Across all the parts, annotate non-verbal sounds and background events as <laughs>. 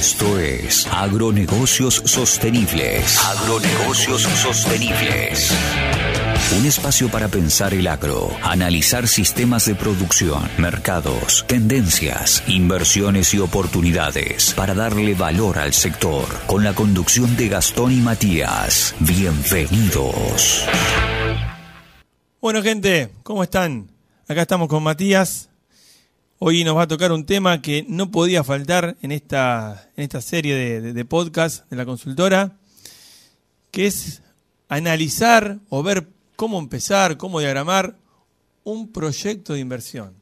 Esto es Agronegocios Sostenibles. Agronegocios Sostenibles. Un espacio para pensar el agro, analizar sistemas de producción, mercados, tendencias, inversiones y oportunidades para darle valor al sector. Con la conducción de Gastón y Matías. Bienvenidos. Bueno, gente, ¿cómo están? Acá estamos con Matías. Hoy nos va a tocar un tema que no podía faltar en esta, en esta serie de, de, podcast de la consultora, que es analizar o ver cómo empezar, cómo diagramar un proyecto de inversión.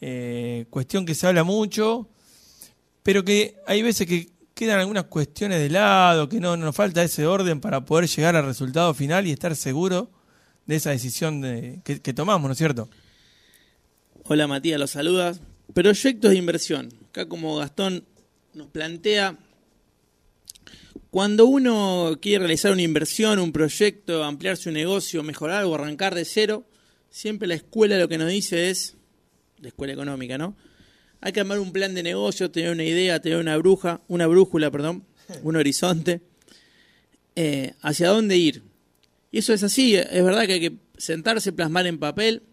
Eh, cuestión que se habla mucho, pero que hay veces que quedan algunas cuestiones de lado, que no nos falta ese orden para poder llegar al resultado final y estar seguro de esa decisión de, que tomamos, ¿no es cierto? Hola Matías, los saludas. Proyectos de inversión. Acá como Gastón nos plantea, cuando uno quiere realizar una inversión, un proyecto, ampliar su negocio, mejorar o arrancar de cero, siempre la escuela lo que nos dice es, la escuela económica, ¿no? Hay que armar un plan de negocio, tener una idea, tener una bruja, una brújula, perdón, <laughs> un horizonte, eh, hacia dónde ir. Y eso es así, es verdad que hay que sentarse, plasmar en papel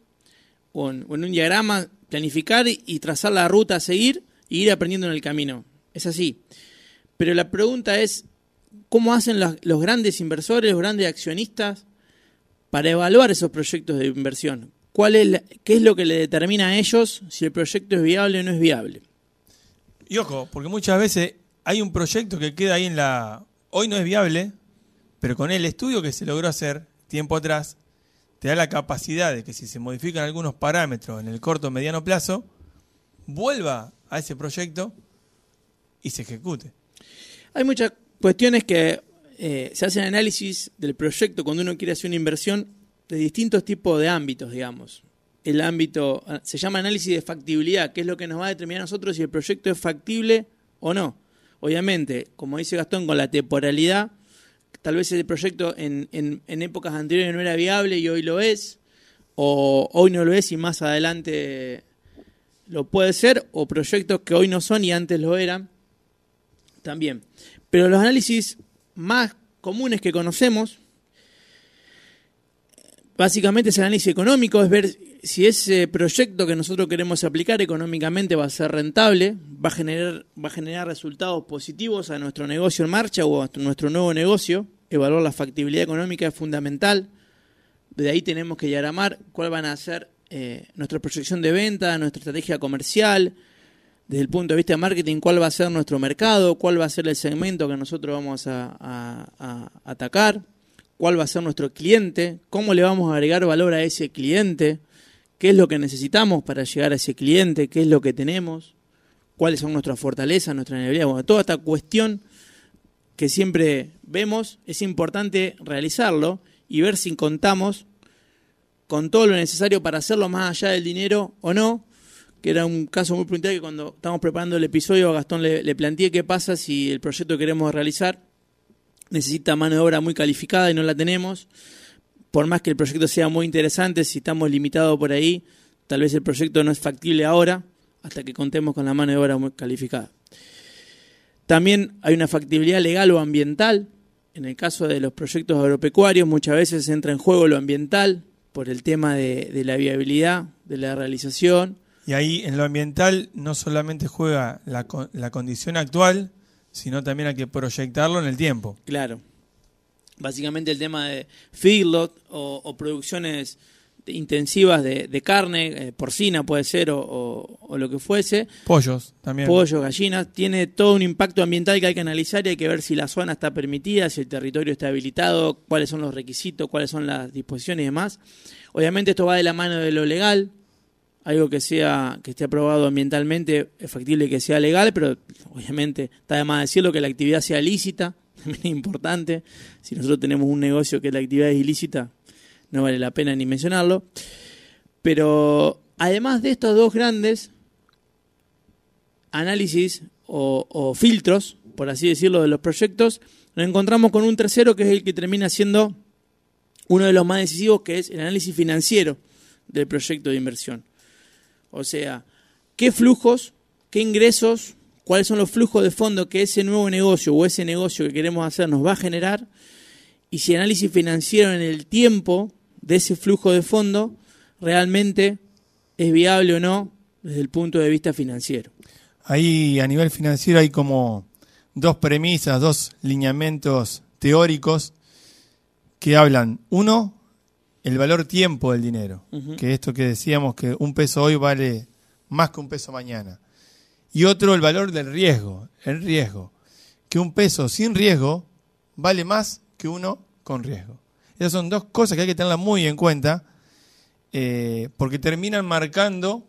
o en, un diagrama, planificar y trazar la ruta a seguir y ir aprendiendo en el camino. Es así. Pero la pregunta es, ¿cómo hacen los, grandes inversores, los grandes accionistas para evaluar esos proyectos de inversión? ¿Cuál es ¿Qué es lo que le determina a ellos si el proyecto es viable o no es viable? Y ojo, porque muchas veces hay un proyecto que queda ahí en la... Hoy no es viable, pero con el estudio que se logró hacer tiempo atrás, te da la capacidad de que si se modifican algunos parámetros en el corto o mediano plazo, vuelva a ese proyecto y se ejecute. Hay muchas cuestiones que eh, se hacen análisis del proyecto cuando uno quiere hacer una inversión de distintos tipos de ámbitos, digamos. El ámbito se llama análisis de factibilidad, que es lo que nos va a determinar a nosotros si el proyecto es factible o no. Obviamente, como dice Gastón, con la temporalidad, tal vez el proyecto en, en, en, épocas anteriores no era viable y hoy lo es, o hoy no lo es y más adelante lo puede ser, o proyectos que hoy no son y antes lo eran, también. Pero los análisis más comunes que conocemos, básicamente es el análisis económico, es ver si ese proyecto que nosotros queremos aplicar económicamente va a ser rentable, va a generar, va a generar resultados positivos a nuestro negocio en marcha o a nuestro nuevo negocio. Evaluar la factibilidad económica es fundamental. De ahí tenemos que diagramar cuál van a ser eh, nuestra proyección de venta, nuestra estrategia comercial, desde el punto de vista de marketing, cuál va a ser nuestro mercado, cuál va a ser el segmento que nosotros vamos a, atacar, cuál va a ser nuestro cliente, cómo le vamos a agregar valor a ese cliente qué es lo que necesitamos para llegar a ese cliente, qué es lo que tenemos, cuáles son nuestras fortalezas, nuestras debilidades. Bueno, toda esta cuestión que siempre vemos, es importante realizarlo y ver si contamos con todo lo necesario para hacerlo más allá del dinero o no, que era un caso muy puntual que cuando estamos preparando el episodio a Gastón le, le planteé qué pasa si el proyecto que queremos realizar necesita mano de obra muy calificada y no la tenemos por más que el proyecto sea muy interesante, si estamos limitados por ahí, tal vez el proyecto no es factible ahora, hasta que contemos con la mano de obra muy calificada. También hay una factibilidad legal o ambiental. En el caso de los proyectos agropecuarios, muchas veces entra en juego lo ambiental por el tema de, de la viabilidad, de la realización. Y ahí en lo ambiental no solamente juega la, la condición actual, sino también hay que proyectarlo en el tiempo. Claro, básicamente el tema de feedlot o, o producciones intensivas de, de carne, eh, porcina puede ser, o, o, o, lo que fuese. Pollos también. Pollos, gallinas. Tiene todo un impacto ambiental que hay que analizar y hay que ver si la zona está permitida, si el territorio está habilitado, cuáles son los requisitos, cuáles son las disposiciones y demás. Obviamente esto va de la mano de lo legal, algo que sea que esté aprobado ambientalmente, es factible que sea legal, pero obviamente está de más decirlo que la actividad sea lícita, también es importante. Si nosotros tenemos un negocio que la actividad es ilícita, no vale la pena ni mencionarlo. Pero además de estos dos grandes análisis o, o, filtros, por así decirlo, de los proyectos, nos encontramos con un tercero que es el que termina siendo uno de los más decisivos, que es el análisis financiero del proyecto de inversión. O sea, qué flujos, qué ingresos, cuáles son los flujos de fondo que ese nuevo negocio o ese negocio que queremos hacer nos va a generar y si el análisis financiero en el tiempo de ese flujo de fondo realmente es viable o no desde el punto de vista financiero. Ahí a nivel financiero hay como dos premisas, dos lineamientos teóricos que hablan. Uno, el valor tiempo del dinero, que esto que decíamos que un peso hoy vale más que un peso mañana. Y otro, el valor del riesgo, el riesgo, que un peso sin riesgo vale más que uno con riesgo. Esas son dos cosas que hay que tenerlas muy en cuenta eh, porque terminan marcando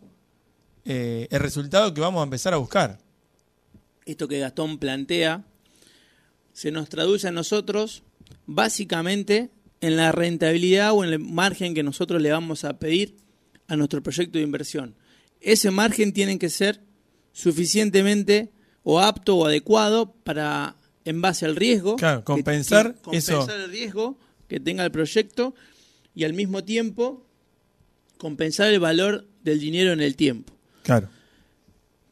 eh, el resultado que vamos a empezar a buscar. Esto que Gastón plantea se nos traduce a nosotros básicamente en la rentabilidad o en el margen que nosotros le vamos a pedir a nuestro proyecto de inversión. Ese margen tiene que ser suficientemente o apto o adecuado para, en base al riesgo, compensar, compensar el riesgo que tenga el proyecto y al mismo tiempo compensar el valor del dinero en el tiempo. Claro.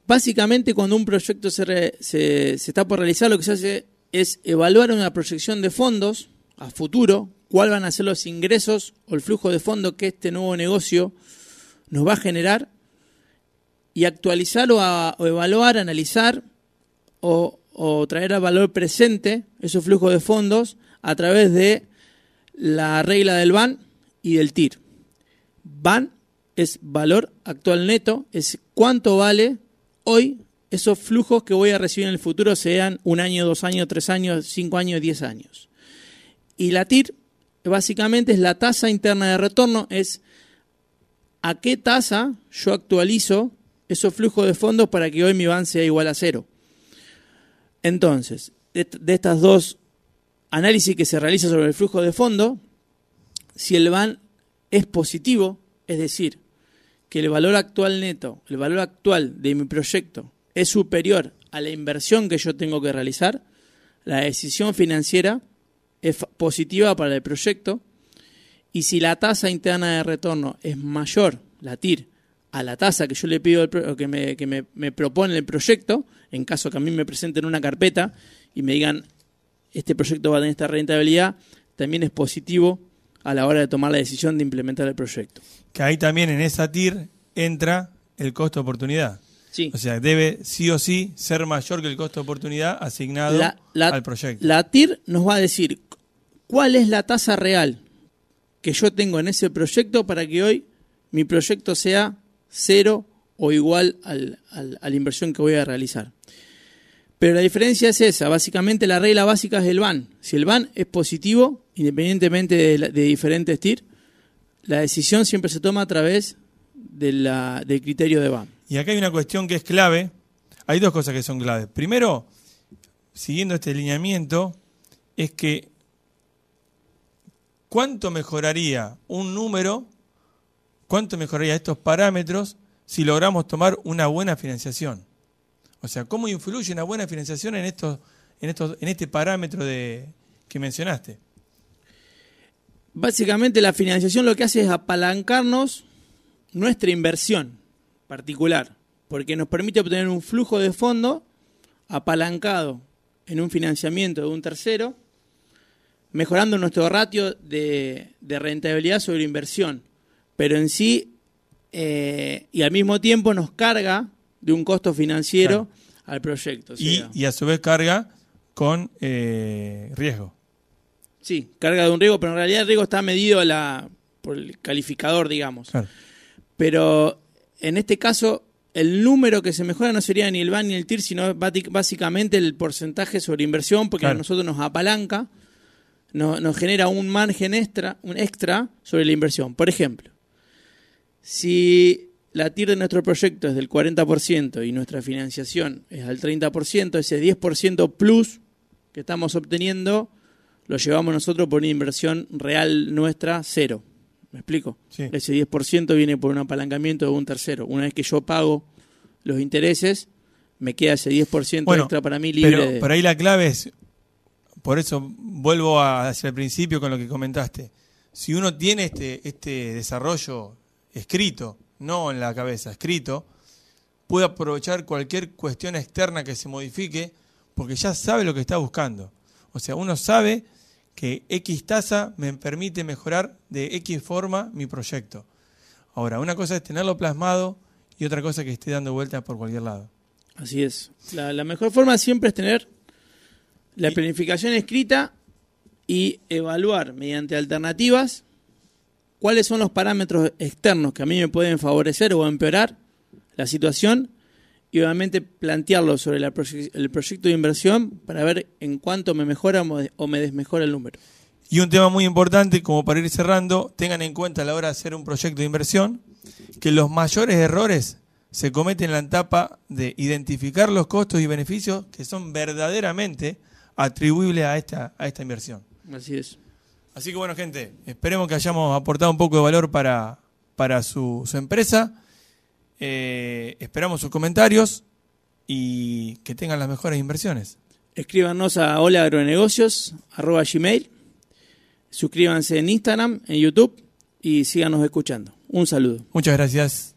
Básicamente, cuando un proyecto se, se, está por realizar, lo que se hace es evaluar una proyección de fondos a futuro, cuáles van a ser los ingresos o el flujo de fondos que este nuevo negocio nos va a generar y actualizar o, evaluar, analizar o, traer al valor presente esos flujos de fondos a través de la regla del BAN y del TIR. BAN es valor actual neto, es cuánto vale hoy esos flujos que voy a recibir en el futuro, sean un año, dos años, tres años, cinco años, diez años. Y la TIR básicamente es la tasa interna de retorno, es a qué tasa yo actualizo esos flujos de fondos para que hoy mi BAN sea igual a cero. Entonces, de, estas dos análisis que se realiza sobre el flujo de fondo, si el BAN es positivo, es decir, que el valor actual neto, el valor actual de mi proyecto es superior a la inversión que yo tengo que realizar, la decisión financiera es positiva para el proyecto y si la tasa interna de retorno es mayor, la TIR, a la tasa que yo le pido, que, me, que me, propone el proyecto, en caso que a mí me presenten una carpeta y me digan, este proyecto va a tener esta rentabilidad, también es positivo a la hora de tomar la decisión de implementar el proyecto. Que ahí también en esa TIR entra el costo de oportunidad. Sí. O sea, debe sí o sí ser mayor que el costo de oportunidad asignado al proyecto. La TIR nos va a decir cuál es la tasa real que yo tengo en ese proyecto para que hoy mi proyecto sea cero o igual al, a la inversión que voy a realizar. Pero la diferencia es esa, básicamente la regla básica es el BAN. Si el BAN es positivo, independientemente de, diferentes TIR, la decisión siempre se toma a través de la, del criterio de BAN. Y acá hay una cuestión que es clave. Hay dos cosas que son claves. Primero, siguiendo este lineamiento, es que ¿cuánto mejoraría un número, cuánto mejoraría estos parámetros si logramos tomar una buena financiación? O sea, ¿cómo influye una buena financiación en estos, en estos, en este parámetro de, que mencionaste? Básicamente la financiación lo que hace es apalancarnos nuestra inversión particular, porque nos permite obtener un flujo de fondo apalancado en un financiamiento de un tercero, mejorando nuestro ratio de, rentabilidad sobre inversión, pero en sí, eh, y al mismo tiempo nos carga de un costo financiero al proyecto. y, a su vez carga con eh, riesgo. Sí, carga de un riesgo, pero en realidad el riesgo está medido la, por el calificador, digamos. Pero en este caso, el número que se mejora no sería ni el BAN ni el TIR, sino básicamente el porcentaje sobre inversión, porque a nosotros nos apalanca, nos genera un margen extra, un extra sobre la inversión. Por ejemplo, si la TIR de nuestro proyecto es del 40% y nuestra financiación es al 30%, ese 10% plus que estamos obteniendo lo llevamos nosotros por una inversión real nuestra cero. ¿Me explico? Ese 10% viene por un apalancamiento de un tercero. Una vez que yo pago los intereses, me queda ese 10% extra para mí libre. Pero por ahí la clave es, por eso vuelvo hacia el principio con lo que comentaste. Si uno tiene este, este desarrollo escrito, no en la cabeza, escrito, puede aprovechar cualquier cuestión externa que se modifique porque ya sabe lo que está buscando. O sea, uno sabe que X tasa me permite mejorar de X forma mi proyecto. Ahora, una cosa es tenerlo plasmado y otra cosa es que esté dando vueltas por cualquier lado. Así es. La, la mejor forma siempre es tener la planificación escrita y evaluar mediante alternativas cuáles son los parámetros externos que a mí me pueden favorecer o empeorar la situación y obviamente plantearlo sobre el proyecto de inversión para ver en cuánto me mejora o me desmejora el número. Y un tema muy importante, como para ir cerrando, tengan en cuenta a la hora de hacer un proyecto de inversión que los mayores errores se cometen en la etapa de identificar los costos y beneficios que son verdaderamente atribuibles a esta, a esta inversión. Así es. Así que bueno, gente, esperemos que hayamos aportado un poco de valor para, para su, su empresa. Eh, esperamos sus comentarios y que tengan las mejores inversiones. Escríbanos a gmail Suscríbanse en Instagram, en YouTube y síganos escuchando. Un saludo. Muchas gracias.